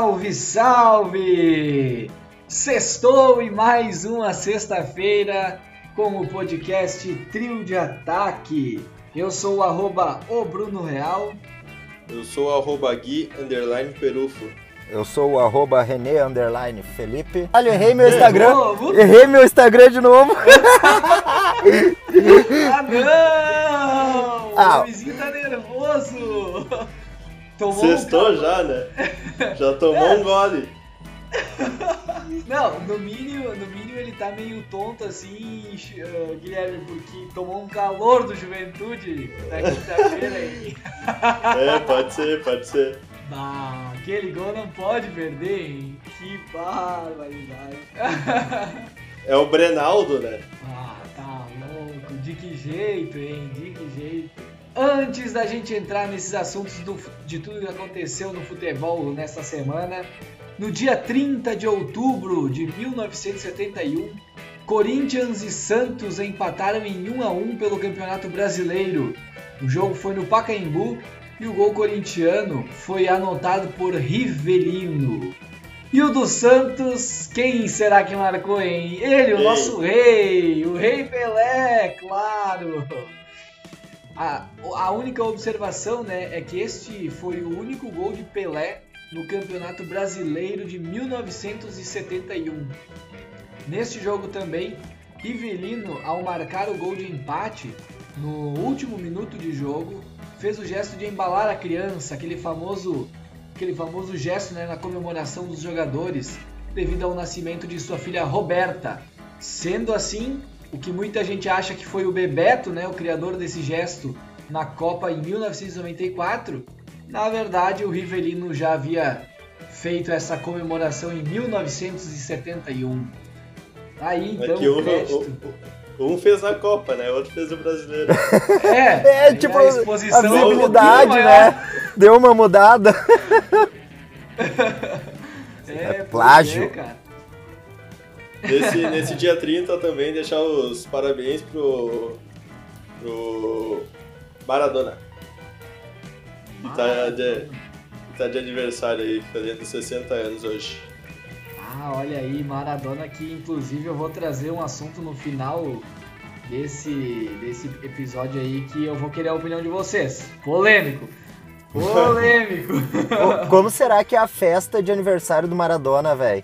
Salve, salve! Sextou e mais uma sexta-feira com o podcast Trio de Ataque. Eu sou o arroba o Bruno Real. Eu sou o arroba Gui underline Perufo. Eu sou o arroba René underline Felipe. Olha, eu errei meu Instagram. Errei meu Instagram de novo. ah não! Ah. O vizinho tá nervoso. Tomou Sextou um já, né? Já tomou é. um gole. Não, no mínimo, no mínimo ele tá meio tonto assim, uh, Guilherme, porque tomou um calor do juventude na quinta-feira aí. É, pode ser, pode ser. Bah, aquele gol não pode perder, hein? Que barbaridade. É o Brenaldo, né? Ah, tá louco. De que jeito, hein? De que jeito. Antes da gente entrar nesses assuntos do, de tudo que aconteceu no futebol nesta semana, no dia 30 de outubro de 1971, Corinthians e Santos empataram em 1 a 1 pelo Campeonato Brasileiro. O jogo foi no Pacaembu e o gol corintiano foi anotado por Rivelino. E o do Santos, quem será que marcou, hein? Ele, o nosso rei, o Rei Pelé, claro! A, a única observação né, é que este foi o único gol de Pelé no Campeonato Brasileiro de 1971. Neste jogo também, Rivelino, ao marcar o gol de empate no último minuto de jogo, fez o gesto de embalar a criança, aquele famoso, aquele famoso gesto né, na comemoração dos jogadores, devido ao nascimento de sua filha Roberta. Sendo assim, o que muita gente acha que foi o Bebeto, né, o criador desse gesto na Copa em 1994, na verdade o Rivelino já havia feito essa comemoração em 1971. Aí então. É que um, um, fez a Copa, né? O outro fez o brasileiro. É, é tipo a, exposição a visibilidade, um né? Deu uma mudada. é, é plágio. É, cara. Nesse, nesse dia 30 também deixar os parabéns pro, pro Maradona. Que tá de, tá de aniversário aí, fazendo 60 anos hoje. Ah, olha aí, Maradona que inclusive eu vou trazer um assunto no final desse, desse episódio aí que eu vou querer a opinião de vocês. Polêmico. Polêmico. Como será que é a festa de aniversário do Maradona, velho?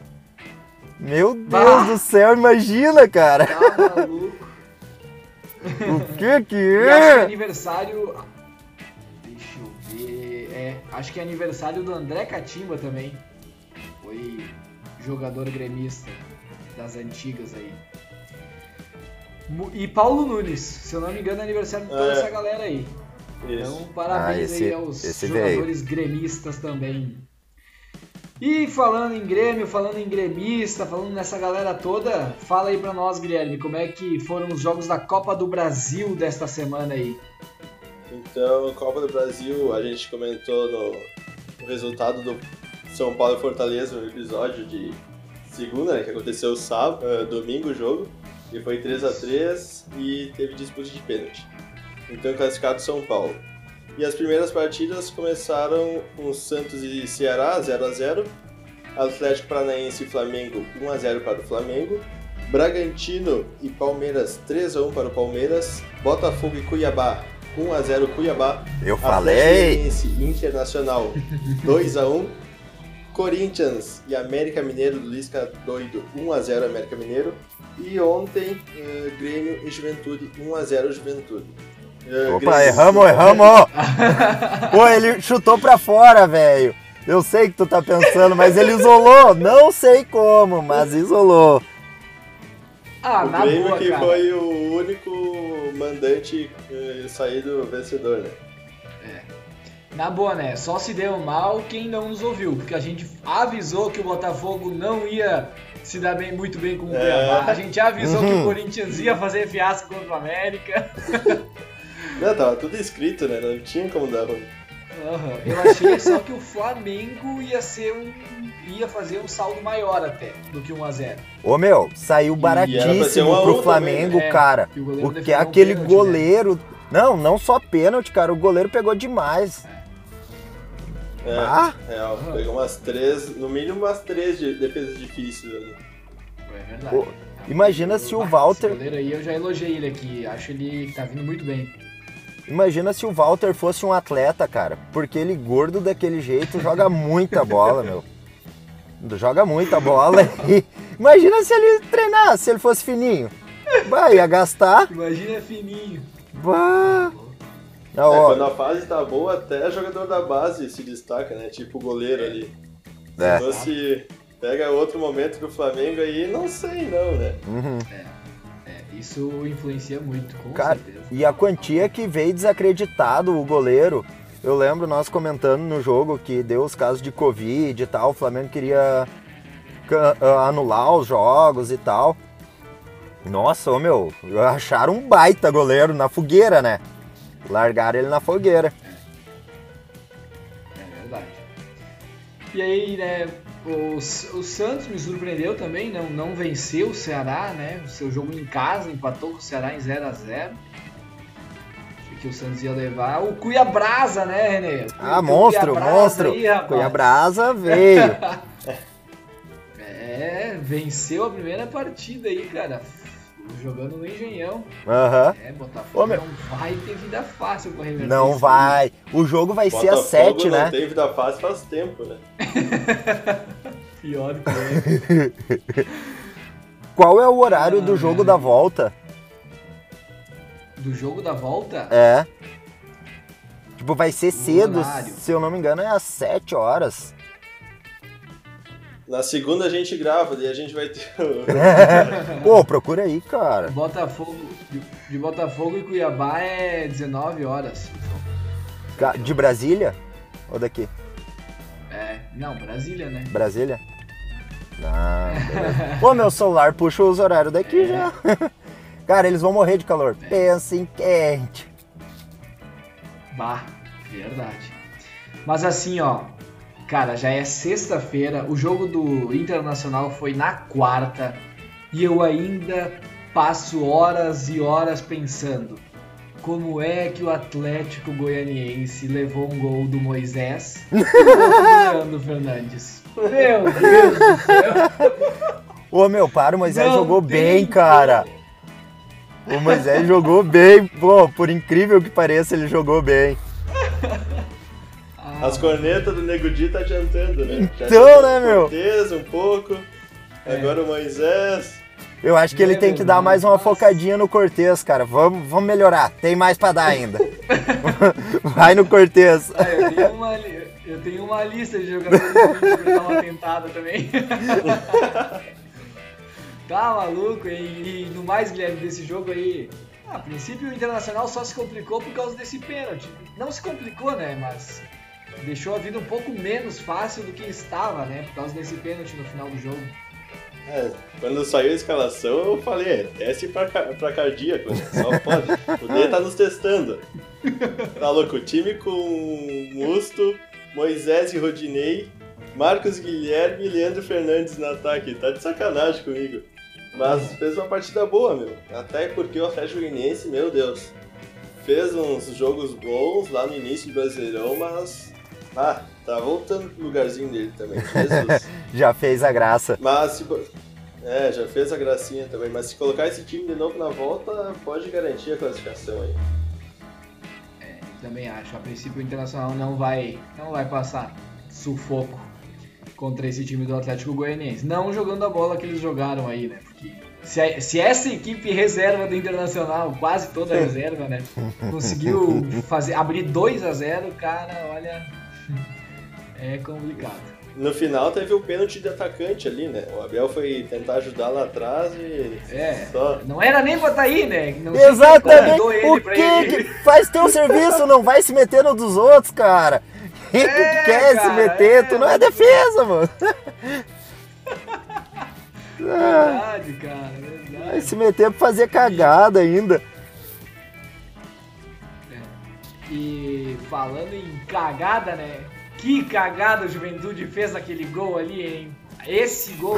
Meu Deus bah. do céu, imagina, cara. Tá maluco. o que que é? E acho que é aniversário... Deixa eu ver... É, acho que é aniversário do André Catimba também. Foi jogador gremista das antigas aí. E Paulo Nunes, se eu não me engano, é aniversário de toda é. essa galera aí. Isso. Então, parabéns ah, esse, aí aos jogadores veio. gremistas também. E falando em Grêmio, falando em gremista, falando nessa galera toda, fala aí pra nós, Guilherme, como é que foram os jogos da Copa do Brasil desta semana aí? Então, Copa do Brasil, a gente comentou no, no resultado do São Paulo e Fortaleza, no episódio de segunda, né, que aconteceu sábado, uh, domingo o jogo, e foi 3 a 3 e teve disputa de pênalti. Então, classificado São Paulo. E as primeiras partidas começaram com Santos e Ceará, 0 a 0 Atlético Paranaense e Flamengo, 1 a 0 para o Flamengo. Bragantino e Palmeiras, 3 a 1 para o Palmeiras. Botafogo e Cuiabá, 1 a 0 Cuiabá. Eu falei! Internacional, 2 a 1 Corinthians e América Mineiro do Lisca doido, 1 a 0 América Mineiro. E ontem, uh, Grêmio e Juventude, 1 a 0 Juventude. É, Opa, erramos, erramos! Pô, ele chutou pra fora, velho. Eu sei que tu tá pensando, mas ele isolou. Não sei como, mas isolou. Ah, o na Grêmio boa, que cara. foi o único mandante eh, saído vencedor, né? É. Na boa, né? Só se deu mal quem não nos ouviu, porque a gente avisou que o Botafogo não ia se dar bem, muito bem com o é. Cuiabá. A gente avisou uhum. que o uhum. Corinthians ia fazer fiasco contra o América. Não, tava tudo escrito, né? Não tinha como dar ruim. Uhum. Eu achei só que o Flamengo ia ser um. ia fazer um saldo maior até do que 1x0. Ô meu, saiu baratíssimo pro Flamengo, também, né? cara. É, porque aquele um pênalti, né? goleiro. Né? Não, não só pênalti, cara. O goleiro pegou demais. É, Ah, real. Pegou umas três, no mínimo umas três de defesas difíceis ali. É verdade. Pô, imagina se o Walter- Esse goleiro aí eu já elogiei ele aqui. Acho ele que tá vindo muito bem. Imagina se o Walter fosse um atleta, cara. Porque ele gordo daquele jeito joga muita bola, meu. Joga muita bola. E imagina se ele treinasse, se ele fosse fininho. Vai, ia gastar. Imagina fininho. Bah. Ah, É, ó, quando a fase tá boa, até jogador da base se destaca, né? Tipo o goleiro ali. É. Se fosse. Pega outro momento do Flamengo aí, não sei não, né? uhum. É, isso influencia muito, com Cara, certeza. e a quantia que veio desacreditado o goleiro. Eu lembro nós comentando no jogo que deu os casos de Covid e tal, o Flamengo queria ah, anular os jogos e tal. Nossa, ô meu, acharam um baita goleiro na fogueira, né? Largaram ele na fogueira. É verdade. E aí, né, o, o Santos me surpreendeu também, não, não venceu o Ceará, né? O seu jogo em casa, empatou com o Ceará em 0 a 0 Achei que o Santos ia levar. O Cuiabrasa, né, Renê? Ah, monstro, Cuiabrasa monstro. aí, rapaz. Cuiabrasa veio. É, venceu a primeira partida aí, cara. Jogando no Engenhão. Aham. É, Botafogo Ô, meu. não vai ter vida fácil pra reverter Não isso vai. O jogo vai ser às Botafogo 7, não né? tem vida fácil faz tempo, né? Pior que é. Qual é o horário Ah, do jogo velho. da volta? Do jogo da volta? É. Tipo, vai ser cedo, horário. se eu não me engano, é às 7 horas. Na segunda a gente grava, daí a gente vai ter. o- Pô, procura aí, cara. Botafogo, de, de Botafogo e Cuiabá é 19 horas. De Brasília? Ou daqui? É, não, Brasília, né? Brasília? Ah. Pô, meu celular puxa os horários daqui já. Cara, eles vão morrer de calor. Pensa em quente. Bah, verdade. Mas assim, ó, cara, já é sexta-feira, o jogo do Internacional foi na quarta e eu ainda passo horas e horas pensando como é que o Atlético Goianiense levou um gol do Moisés e do Leandro Fernandes. Meu Deus do céu. Ô, meu, para, o Moisés Não jogou bem, cara. O Moisés jogou bem. Pô, por incrível que pareça, ele jogou bem. As cornetas do Nego Di tá adiantando, né? Então, né, meu? Cortez um pouco. É. Agora o Moisés. Eu acho que ele É tem que dar mais uma focadinha no Cortez, cara. Vamos, vamos melhorar. Tem mais pra dar ainda. Vai no Cortez. Ah, eu, tenho uma, eu tenho uma lista de jogadores que pra dar uma tentada também. tá maluco? E, e no mais, Guilherme, desse jogo aí, a princípio o Internacional só se complicou por causa desse pênalti. Não se complicou, né? Mas deixou a vida um pouco menos fácil do que estava, né? Por causa desse pênalti no final do jogo. É, quando saiu a escalação, eu falei, é, desce pra, pra cardíaco, né? Só pode. O D tá nos testando. Tá louco, o time com Musto, Moisés e Rodinei, Marcos Guilherme e Leandro Fernandes no ataque. Tá de sacanagem comigo. Mas fez uma partida boa, meu. Até porque o Atlético Goianiense, meu Deus, fez uns jogos bons lá no início do Brasileirão, mas... Ah, tá voltando pro lugarzinho dele também. Jesus. Já fez a graça. Mas se. É, já fez a gracinha também, mas se colocar esse time de novo na volta, pode garantir a classificação aí. É, também acho. A princípio o Internacional não vai, não vai passar sufoco contra esse time do Atlético Goianiense. Não jogando a bola que eles jogaram aí, né? Porque se, a- se essa equipe reserva do Internacional, quase toda reserva, né? Conseguiu fazer, abrir 2 a 0 cara, olha. É complicado. No final teve o pênalti de atacante ali, né? O Abel foi tentar ajudar lá atrás e. É. Só. Não era nem pra tá aí, né? Não Exatamente. O que ele. que faz teu serviço? Não vai se meter no dos outros, cara. Quem que É, quer se cara, meter? é, tu não é defesa, mano. Verdade, cara, verdade. Vai se meter pra fazer cagada ainda. E falando em cagada, né? Que cagada o Juventude fez aquele gol ali, hein? Esse gol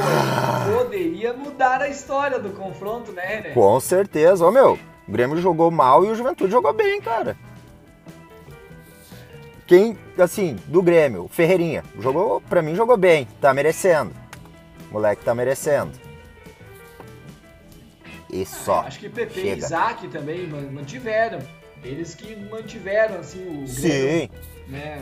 poderia mudar a história do confronto, né, né? Com certeza. Ô, meu, o Grêmio jogou mal e o Juventude jogou bem, cara. quem, assim, do Grêmio, Ferreirinha, jogou, pra mim jogou bem, tá merecendo. O moleque tá merecendo. E só. Acho que PP e Chega. Isaac também man- mantiveram. Eles que mantiveram, assim, o Sim. né?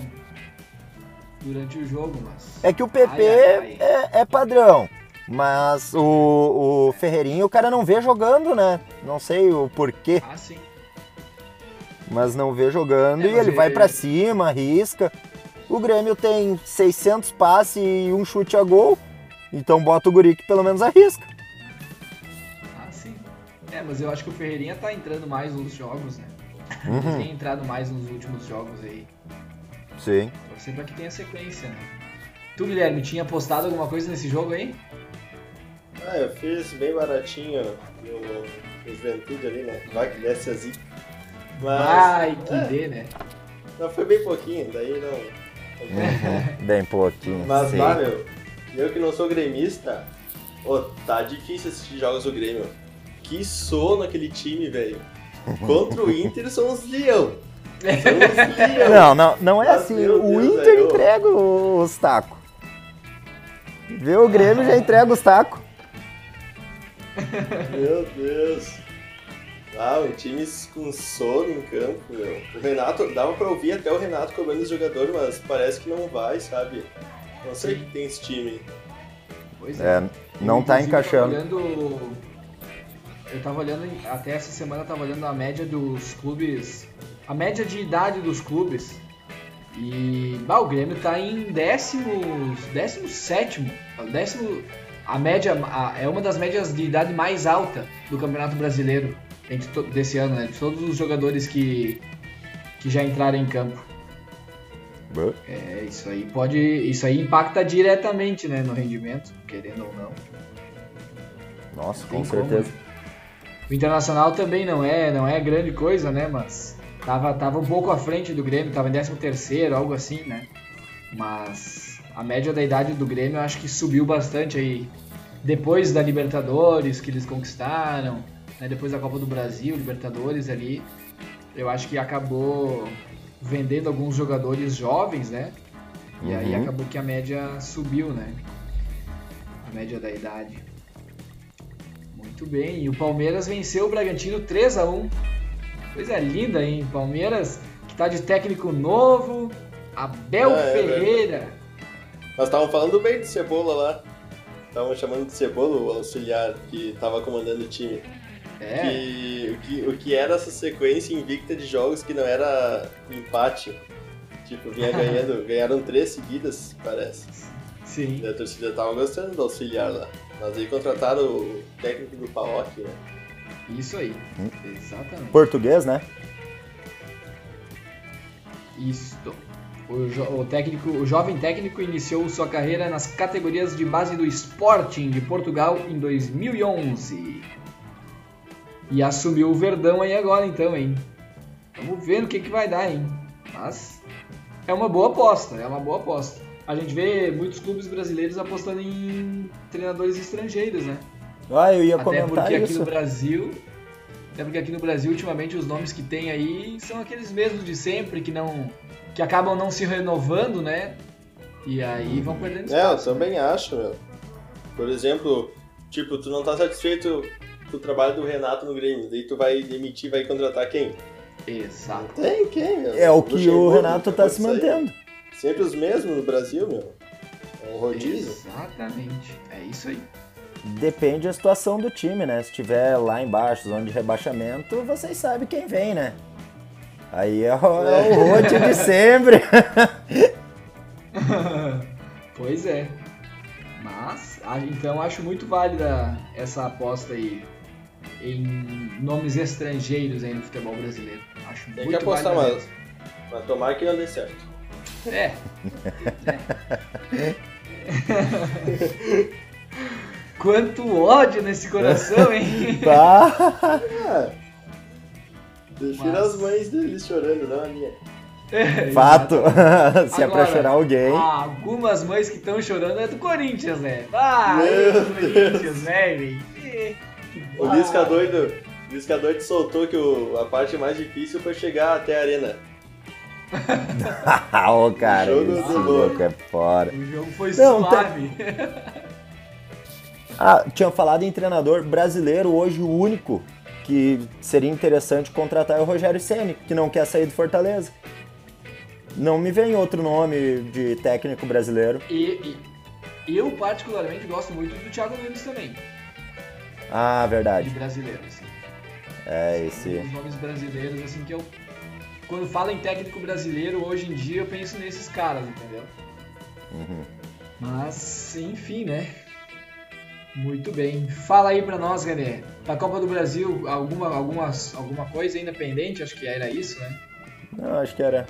Durante o jogo, mas. É que o PP Ai, ai, ai. É, é padrão. Mas o, o Ferreirinha o cara não vê jogando, né? Não sei o porquê, Ah, sim. mas não vê jogando É, e ele vai pra cima, arrisca. O Grêmio tem 600 passes e um chute a gol. Então bota o guri que pelo menos arrisca. Ah, sim. É, mas eu acho que o Ferreirinha tá entrando mais nos jogos, né? Uhum. Tem entrado mais nos últimos jogos aí. Sim. Torcer pra que tenha sequência, né? Tu, Guilherme, tinha postado alguma coisa nesse jogo aí? Ah, eu fiz bem baratinho no, no Juventude ali, né? Vai que desce a zica. Mas. Ai, que é, dê, né? Não, foi bem pouquinho, daí não. Uhum. Bem pouquinho. Mas sim. lá, meu, eu que não sou gremista, ô, tá difícil assistir jogos do Grêmio. Que sono aquele time, velho. Contra o Inter são os leão. São os leão. Não, não, não é Mas, assim. O Deus, Inter entrega os tacos. Vê o Grêmio já entrega os tacos. Meu Deus. Ah, um time com sono em campo, meu. O Renato, dava pra ouvir até o Renato cobrando os jogadores, mas parece que não vai, sabe? Não sei o que tem esse time. Pois É, não tá encaixando. Olhando, eu tava olhando, até essa semana eu tava olhando a média dos clubes, a média de idade dos clubes. E bah, o Grêmio tá em décimo, décimo sétimo, décimo, a média a- é uma das médias de idade mais alta do Campeonato Brasileiro desse ano, né? De todos os jogadores que que já entraram em campo. É, isso aí pode, isso aí impacta diretamente, né, no rendimento, querendo ou não. Nossa, Tem com como, certeza. né? O Internacional também não é, não é grande coisa, né? Mas tava, tava um pouco à frente do Grêmio, tava em 13 terceiro, algo assim, né? Mas a média da idade do Grêmio eu acho que subiu bastante aí. Depois da Libertadores que eles conquistaram, né? depois da Copa do Brasil, Libertadores ali, eu acho que acabou vendendo alguns jogadores jovens, né? E aí Uhum. acabou que a média subiu, né? A média da idade. Muito bem, e o Palmeiras venceu o Bragantino 3 a 1 Coisa linda, hein? Palmeiras que tá de técnico novo, Abel Ah, é Ferreira. Nós estavam falando bem de Cebola lá. Estavam chamando de Cebola o auxiliar que tava comandando o time. É, Que, o, que, o que era essa sequência invicta de jogos que não era empate. Tipo, vinha ganhando, ganharam três seguidas, parece. sim. E a torcida tava gostando do auxiliar lá. Mas aí contrataram o técnico do Paok, né? Isso aí. Hum. Exatamente. Português, né? Isto. O, jo- o técnico, o jovem técnico iniciou sua carreira nas categorias de base do Sporting de Portugal em 2011. E assumiu o Verdão aí agora então, hein? Vamos ver no que, que vai dar, hein? Mas é uma boa aposta, é uma boa aposta. A gente vê muitos clubes brasileiros apostando em treinadores estrangeiros, né? Ah, eu ia Até comentar porque aqui isso. no Brasil. Até porque aqui no Brasil, ultimamente, os nomes que tem aí são aqueles mesmos de sempre, que não. que acabam não se renovando, né? E aí vão perdendo É, eu espaço. né? também acho, meu. Por exemplo, tipo, tu não tá satisfeito com o trabalho do Renato no Grêmio, daí tu vai demitir, vai contratar quem? Exato. Tem quem, meu? É o que o Renato tá se de sair. Sempre os mesmos no Brasil, meu. É um rodízio. Exatamente. É isso aí. Depende da situação do time, né? Se tiver lá embaixo, zona de rebaixamento, vocês sabem quem vem, né? Aí é o, é o rote de sempre. pois é. Mas, a- então acho muito válida essa aposta aí em nomes estrangeiros aí no futebol brasileiro. Acho Tem muito que apostar mais. Mas tomara que não dê certo. É. Quanto ódio nesse coração, hein? Tá. Prefiro Mas- as mães deles chorando, não a minha. Fato. Se é pra Agora, chorar alguém. Ah, algumas mães que estão chorando é do Corinthians, né? Ah, Meu é do Deus. Corinthians, né, velho? O. Lisca doido, o Lisca doido soltou que o- a parte mais difícil foi chegar até a arena. Ô, cara, O jogo esse louco é fora. O jogo foi Não, tá- suave. Ah, tinha falado em treinador brasileiro, hoje o único que seria interessante contratar é o Rogério Ceni, que não quer sair do Fortaleza. Não me vem outro nome de técnico brasileiro. E, e eu, particularmente, gosto muito do Thiago Nunes também. Ah, De verdade. brasileiro, assim. É Um esse. dos nomes brasileiros, assim, que eu. Quando falo em técnico brasileiro, hoje em dia eu penso nesses caras, entendeu? Uhum. Mas, enfim, né? Muito bem. Fala aí pra nós, René. Da Copa do Brasil, alguma, algumas, alguma coisa ainda pendente? Acho que era isso, né? Não, acho que era,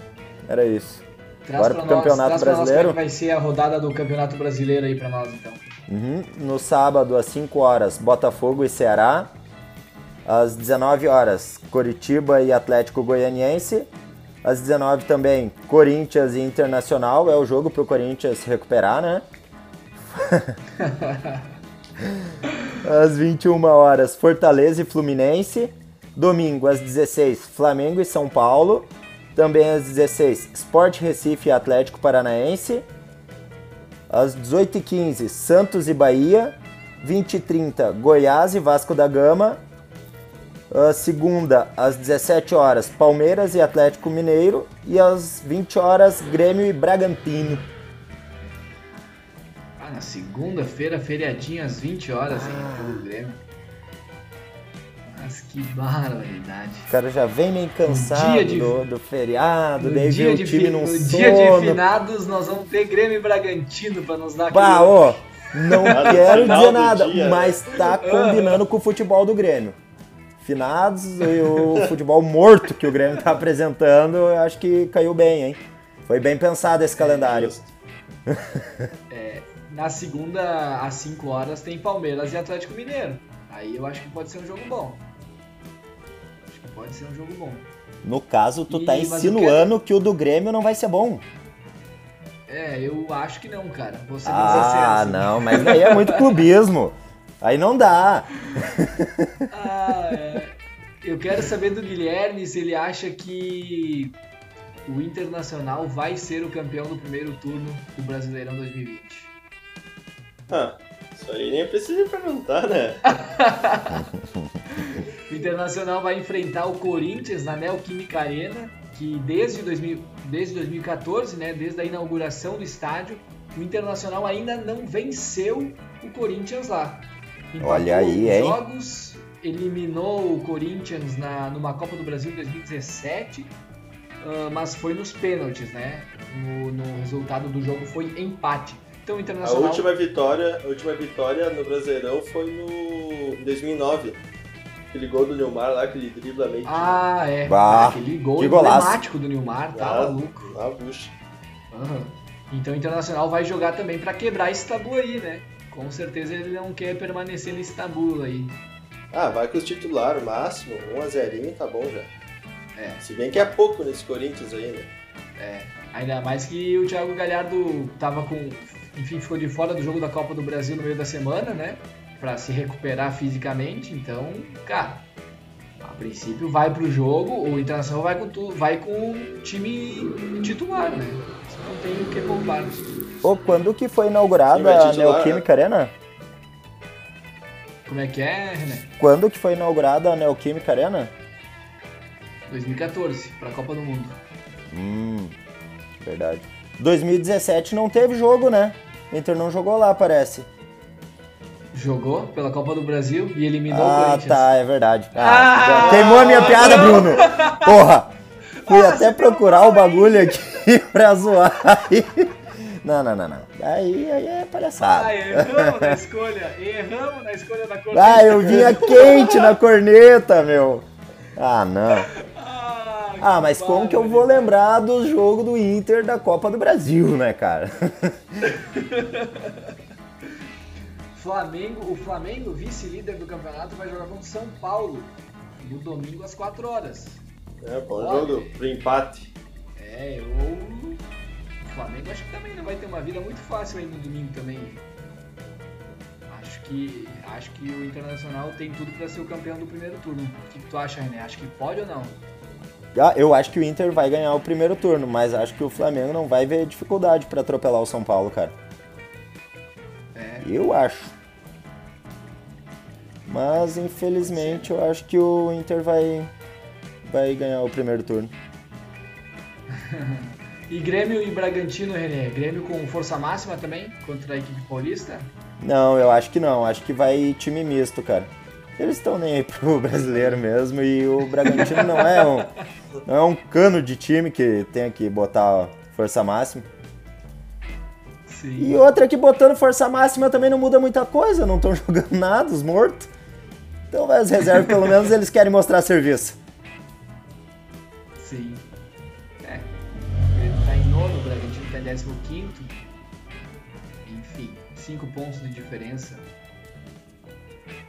era isso. Traz pra pro nós, Campeonato Brasileiro? é que vai ser a rodada do Campeonato Brasileiro aí pra nós, então. Uhum. No sábado, às 5 horas, Botafogo e Ceará. Às 19 horas, Coritiba e Atlético Goianiense. Às 19 também, Corinthians e Internacional. É o jogo pro Corinthians se recuperar, né? às 21 horas, Fortaleza e Fluminense. Domingo, às 16, Flamengo e São Paulo. Também às 16, Sport Recife e Atlético Paranaense. Às 18h15, Santos e Bahia. 20h30, Goiás e Vasco da Gama. A segunda, às 17 horas, Palmeiras e Atlético Mineiro. E às 20 horas, Grêmio e Bragantino. Ah, na segunda-feira, feriadinho às 20 horas, hein? Ah. Pelo Grêmio. Mas que barbaridade. O cara já vem meio cansado dia de- do, do feriado, daí vê dia, o de, time num no sono. dia de finados, nós vamos ter Grêmio e Bragantino pra nos dar Bah, aquele- ó, não quero dizer nada, dia, mas tá combinando com o futebol do Grêmio. Finados e o futebol morto que o Grêmio tá apresentando, eu acho que caiu bem, hein? Foi bem pensado esse calendário. Justo. Na segunda, às 5 horas, tem Palmeiras e Atlético Mineiro. Aí eu acho que pode ser um jogo bom. Acho que pode ser um jogo bom. No caso, tu tá mas eu insinuando que o do Grêmio não vai ser bom. É, eu acho que não, cara. Bem Ah, assim. não, mas daí é muito clubismo. Aí não dá. Eu quero saber do Guilherme se ele acha que o Internacional vai ser o campeão do primeiro turno do Brasileirão 2020. Ah, isso aí nem precisa perguntar, né? O Internacional vai enfrentar o Corinthians na Neoquímica Arena, que desde, 2000, desde 2014, né, desde a inauguração do estádio, o Internacional ainda não venceu o Corinthians lá. Empatou Olha aí, hein? jogos, eliminou o Corinthians na, numa Copa do Brasil em 2017, ah, mas foi nos pênaltis, né? No, no resultado do jogo foi empate. Então o A Internacional... última vitória, a última vitória no Brasileirão foi no em 2009. Aquele gol do Neymar lá, aquele dribla meio Ah, é. Bah, Aquele gol emblemático do Nilmar, tá Ah. maluco. na bucha. Aham. Então o Internacional vai jogar também pra quebrar esse tabu aí, né? Com certeza ele não quer permanecer nesse tabu aí. Ah, vai com os titulares, máximo, 1 a 0 tá bom já. É. Se bem que é pouco nesse Corinthians aí, né? É. Ainda mais que o Thiago Galhardo tava com. Enfim, ficou de fora do jogo da Copa do Brasil no meio da semana, né? Pra se recuperar fisicamente. Então, cara, a princípio vai pro jogo, o Internacional vai com, tu, vai com o time titular, né? Não tem o que poupar. Ô, quando que foi inaugurada a titular, Neoquímica Arena? Como é que é, René? Quando que foi inaugurada a Neoquímica Arena? 2014, pra Copa do Mundo. Hum, verdade. 2017 não teve jogo, né? O Inter não jogou lá, parece. Jogou pela Copa do Brasil e eliminou o Ah, Corinthians. tá, é verdade. Ah, Ah! queimou a minha piada, Bruno. Porra. Fui até procurar o bagulho aqui pra zoar. Não, não, não, não. Aí, aí é palhaçada. Ah, erramos na escolha. Erramos na escolha da cor. Ah, eu vinha quente na corneta, meu. Ah, não. Ah, Ah, mas como que eu vou lembrar do jogo do Inter da Copa do Brasil, né, cara? Flamengo, o Flamengo, vice-líder do campeonato, vai jogar contra o São Paulo no domingo às 4 horas. É, bom Olha. jogo pro empate. É, eu. O Flamengo acho que também não vai ter uma vida muito fácil aí no domingo também. Acho que. Acho que o Internacional tem tudo pra ser o campeão do primeiro turno. O que, que tu acha, René? Acho que pode ou não? Ah, eu acho que o Inter vai ganhar o primeiro turno, mas acho que o Flamengo não vai ver dificuldade para atropelar o São Paulo, cara. É. Eu acho. Mas infelizmente eu acho que o Inter vai vai ganhar o primeiro turno. E Grêmio e Bragantino, René? Grêmio com força máxima também contra a equipe paulista? Não, eu acho que não. Acho que vai time misto, cara. Eles estão nem aí pro brasileiro mesmo e o Bragantino não é um não é um cano de time que tem que botar força máxima. Sim. E outra que botando força máxima também não muda muita coisa, não estão jogando nada, os mortos. Então vai as reservas, pelo menos eles querem mostrar serviço. Sim. 15. Enfim, 5 pontos de diferença.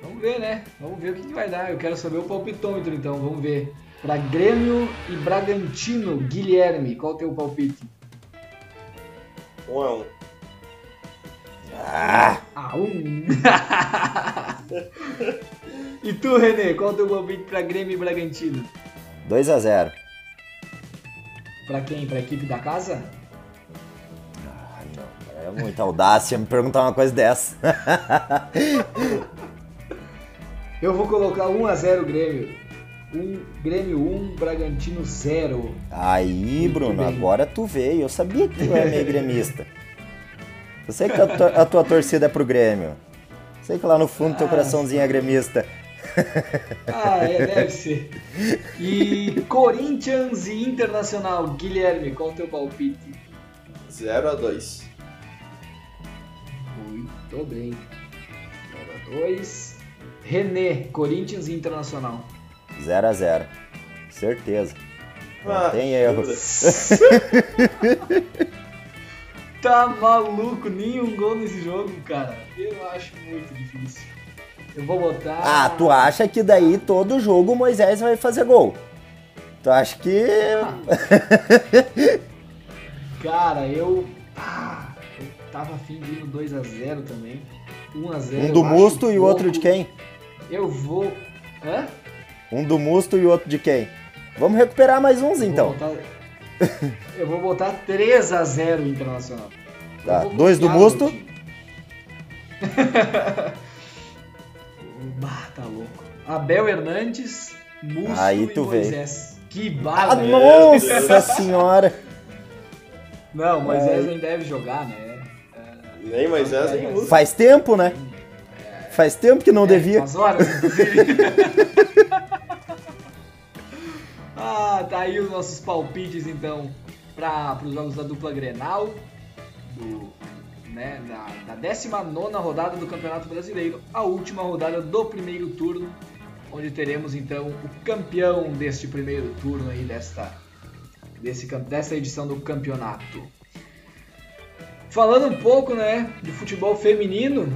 Vamos ver, né? Vamos ver o que, que vai dar. Eu quero saber o palpitômetro, então. Vamos ver. Para Grêmio e Bragantino, Guilherme, qual o teu palpite? 1 um a 1 um. Ah! ah um. e tu, Renê, qual o teu palpite para Grêmio e Bragantino? 2 a 0 Para quem? Para a equipe da casa? Muita audácia me perguntar uma coisa dessa. Eu vou colocar 1x0 Grêmio. Um, Grêmio 1, Bragantino 0. Aí, Bruno, agora tu veio. Eu sabia que tu era meio gremista. Eu sei que a tua, a tua torcida é pro Grêmio. Sei que lá no fundo teu Ah, coraçãozinho é gremista. Ah, é, deve ser. E Corinthians e Internacional. Guilherme, qual o teu palpite? 0 a 2 Muito bem. 0 a 2. René, Corinthians e Internacional. 0 a 0. Certeza. Não Ah, tem erro. Tá maluco, nenhum gol nesse jogo, cara. Eu acho muito difícil. Eu vou botar. Ah, tu acha que daí todo jogo o Moisés vai fazer gol? Tu acha que. Cara, eu. Ah, eu tava afim de ir no 2x0 também. 1x0. Um do Musto e o outro de quem? Eu vou. Hã? Um do Musto e o outro de quem? Vamos recuperar mais uns Eu então. vou botar- Eu vou botar 3x0 Internacional. Tá, dois do Musto. bah, tá louco. Abel Hernandes, Musto Aí e tu veio. Moisés. Que Ah, barra! nossa senhora! Não, Moisés É. nem deve jogar, né? Nem Moisés, nem Musto. Faz tempo, né? Faz tempo que não devia. Faz horas, inclusive. ah, tá aí os nossos palpites, então, para os jogos da dupla Grenal, do, né, da, da 19 rodada do Campeonato Brasileiro, a última rodada do primeiro turno, onde teremos, então, o campeão deste primeiro turno aí, desta, desse, cam- dessa edição do campeonato. Falando um pouco, né, de futebol feminino,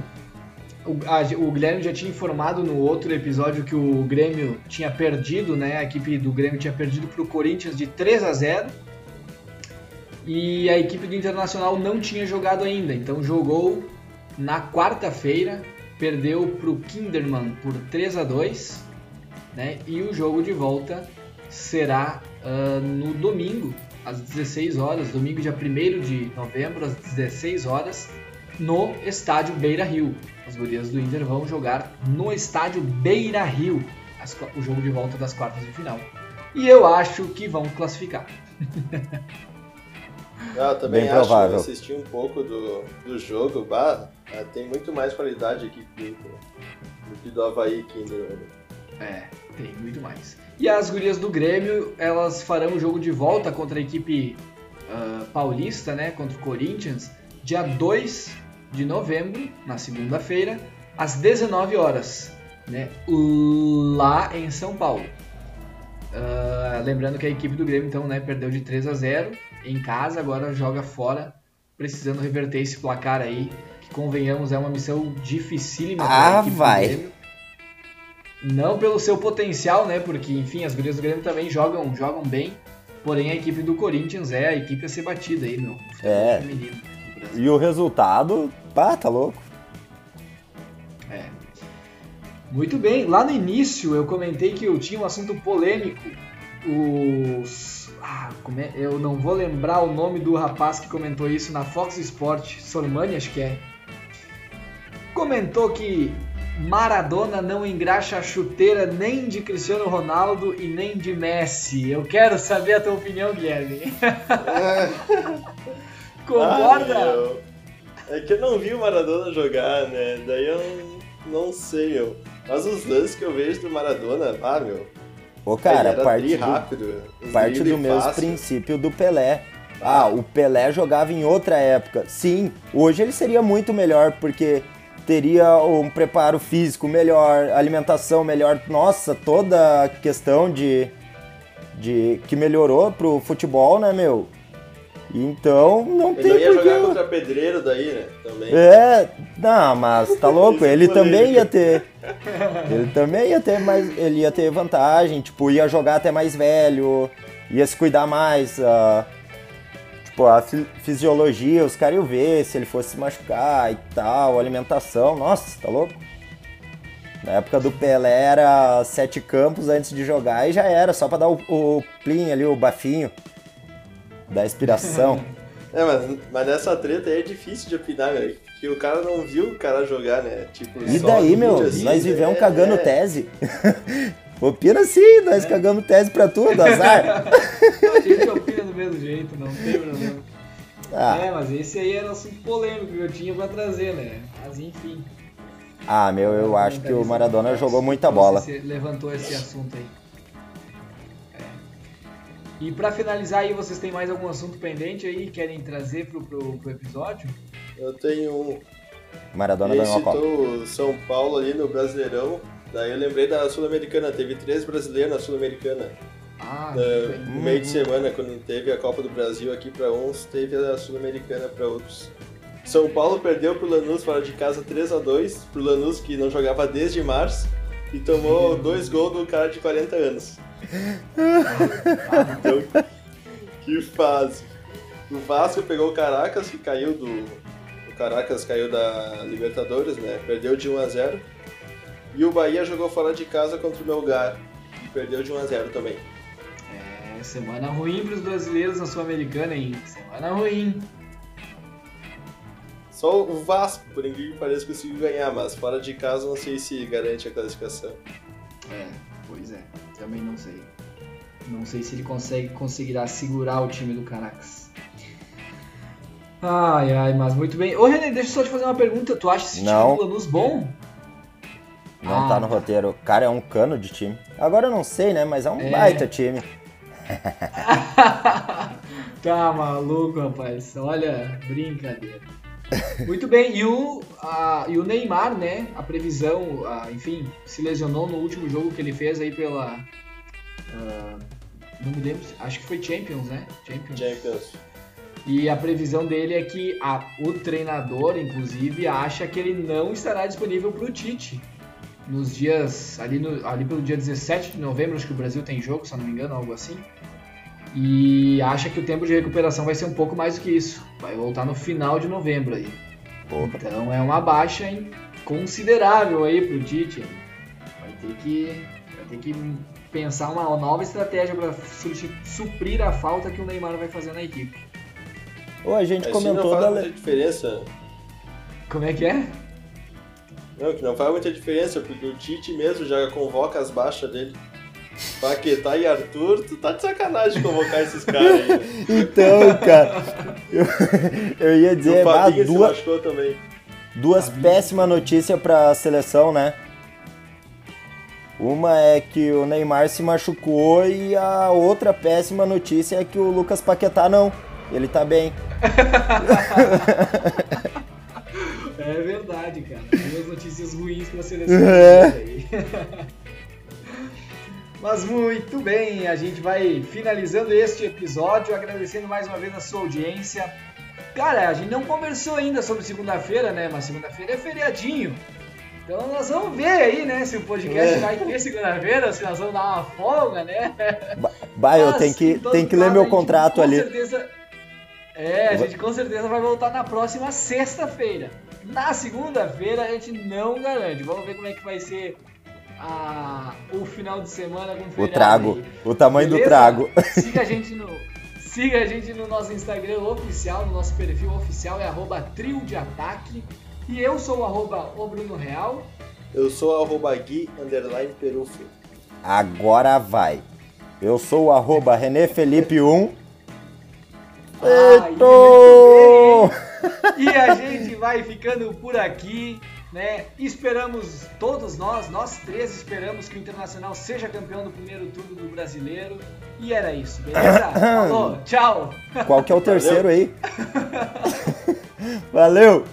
o, a- o Guilherme já tinha informado no outro episódio que o Grêmio tinha perdido, né? A equipe do Grêmio tinha perdido para o Corinthians de 3 a 0 e a equipe do Internacional não tinha jogado ainda, então jogou na quarta-feira, perdeu para o Kinderman por 3 a 2 né? E o jogo de volta será ah, no domingo, às 16 horas, domingo dia 1 de novembro, às 16 horas, no estádio Beira Rio. As gurias do Inter vão jogar no estádio Beira Rio, as o jogo de volta das quartas de final. E eu acho que vão classificar. Ah, eu também Bem acho, provável. eu assisti um pouco do, do jogo, bah, ah, tem muito mais qualidade aqui do, do que do Havaí Kinder. É, tem muito mais. E as gurias do Grêmio, elas farão o jogo de volta contra a equipe ah, paulista, né? Contra o Corinthians, dia 2 de novembro, na segunda-feira, às 19 horas, né? Lá em São Paulo. Ah, lembrando que a equipe do Grêmio, então, né, perdeu de 3 a 0 em casa, agora joga fora, precisando reverter esse placar aí, que convenhamos é uma missão dificílima Ah, vai. Não pelo seu potencial, né? Porque, enfim, as gurias do Grêmio também jogam, jogam bem. Porém, a equipe do Corinthians é a equipe a ser batida aí futebol É. feminino. E o resultado, pá, tá louco. É. Muito bem. Lá no início eu comentei que eu tinha um assunto polêmico os. Ah, é? Eu não vou lembrar o nome do rapaz que comentou isso na Fox Sport, Sormani, acho que é. Comentou que Maradona não engraxa a chuteira nem de Cristiano Ronaldo e nem de Messi. Eu quero saber a tua opinião, Guilherme. Concorda? Ah, é que eu não vi o Maradona jogar, né? Daí eu não, sei, meu. Mas os lances que eu vejo do Maradona, ah, meu. Ô, cara, parte rápido, do, parte do mesmo princípio do Pelé. Ah, o Pelé jogava em outra época. Sim, hoje ele seria muito melhor, porque teria um preparo físico melhor, alimentação melhor. Nossa, toda a questão de, de que melhorou pro futebol, né, meu? Então, não ele tem Ele ia porque... jogar contra pedreiro daí, né? Também. É, não, mas tá louco, ele também ia ter. Ele também ia ter mais, ele ia ter vantagem, tipo, ia jogar até mais velho, ia se cuidar mais, uh, tipo, a fisiologia, os caras iam ver se ele fosse se machucar e tal, alimentação, nossa, tá louco? Na época do Pelé era sete campos antes de jogar e já era, só pra dar o, o plim ali, o bafinho da inspiração. é, mas, mas nessa treta aí é difícil de opinar, velho. Que o cara não viu o cara jogar, né? Tipo, e daí, meu? Assim, nós vivemos é, cagando é. tese. Opina assim, nós é. cagamos tese pra tudo, azar. a gente opina do mesmo jeito, não tem problema. Ah. É, mas esse aí era assunto polêmico que eu tinha pra trazer, né? Mas enfim. Ah, meu, eu acho que o Maradona jogou muita bola. Você levantou esse assunto aí. E para finalizar aí, vocês têm mais algum assunto pendente aí querem trazer pro, pro, pro episódio? Eu tenho um. Maradona da citou São Paulo ali no Brasileirão. Daí eu lembrei da Sul-Americana, teve três brasileiros na Sul-Americana. Ah, no meio de semana, quando teve a Copa do Brasil aqui para uns, teve a Sul-Americana para outros. São Paulo perdeu pro Lanús fora de casa 3 a 2 pro Lanús que não jogava desde março e tomou dois gols do cara de 40 anos então, que fase. O Vasco pegou o Caracas, que caiu do. O Caracas caiu da Libertadores, né? Perdeu de 1 a 0 E o Bahia jogou fora de casa contra o Melgar. E perdeu de 1 a 0 também. É, semana ruim para os brasileiros na Sul-Americana, hein? Semana ruim. Só o Vasco, por incrível que pareça, conseguiu ganhar, mas fora de casa não sei se garante a classificação. É, pois é. Também não sei. Não sei se ele consegue conseguirá segurar o time do Caracas. Ai, ai, mas muito bem. Ô René, deixa eu só te fazer uma pergunta. Tu acha esse não. time do Lanús bom? Não ah, tá no roteiro. O cara é um cano de time. Agora eu não sei, né? Mas é um é. baita time. tá maluco, rapaz. Olha, brincadeira. Muito bem, e o, a, e o Neymar, né? A previsão, a, enfim, se lesionou no último jogo que ele fez aí pela. Uh, não me lembro, acho que foi Champions, né? Champions. Champions. E a previsão dele é que a, o treinador, inclusive, acha que ele não estará disponível para o Tite nos dias. Ali, no, ali pelo dia 17 de novembro, acho que o Brasil tem jogo, se eu não me engano, algo assim e acha que o tempo de recuperação vai ser um pouco mais do que isso. Vai voltar no final de novembro aí. Opa. Então é uma baixa considerável aí pro Tite. Vai ter que, vai ter que pensar uma nova estratégia para suprir a falta que o Neymar vai fazer na equipe. Ou a gente comentou não faz da diferença. Como é que é? Não, que não faz muita diferença, porque o Tite mesmo já convoca as baixas dele. Paquetá e Arthur, tu tá de sacanagem de convocar esses caras aí. Né? então, cara, eu, eu ia dizer, ah, duas, também. duas péssimas notícias pra seleção, né? Uma é que o Neymar se machucou e a outra péssima notícia é que o Lucas Paquetá não. Ele tá bem. é verdade, cara. Duas notícias ruins pra seleção. É. Mas muito bem, a gente vai finalizando este episódio, agradecendo mais uma vez a sua audiência. Cara, a gente não conversou ainda sobre segunda-feira, né? Mas segunda-feira é feriadinho. Então nós vamos ver aí, né, se o podcast é. vai ter segunda-feira, se nós vamos dar uma folga, né? Vai, eu tenho que, tenho que ler meu contrato ali. Certeza, é, a gente com certeza vai voltar na próxima sexta-feira. Na segunda-feira a gente não garante. Vamos ver como é que vai ser a, o final de semana com o trago, aí. o tamanho Beleza? do trago. Siga a gente no siga a gente no nosso Instagram oficial, no nosso perfil oficial é arroba trio de ataque. E eu sou o arroba o Bruno Real. Eu sou o arroba Gui underline Perufo. Agora vai. Eu sou o arroba René Felipe 1. Eita! E a gente vai ficando por aqui, né? Esperamos, todos nós, nós três esperamos que o Internacional seja campeão do primeiro turno do Brasileiro. E era isso, beleza? Falou, tchau! Qual que é o terceiro Valeu. aí? Valeu!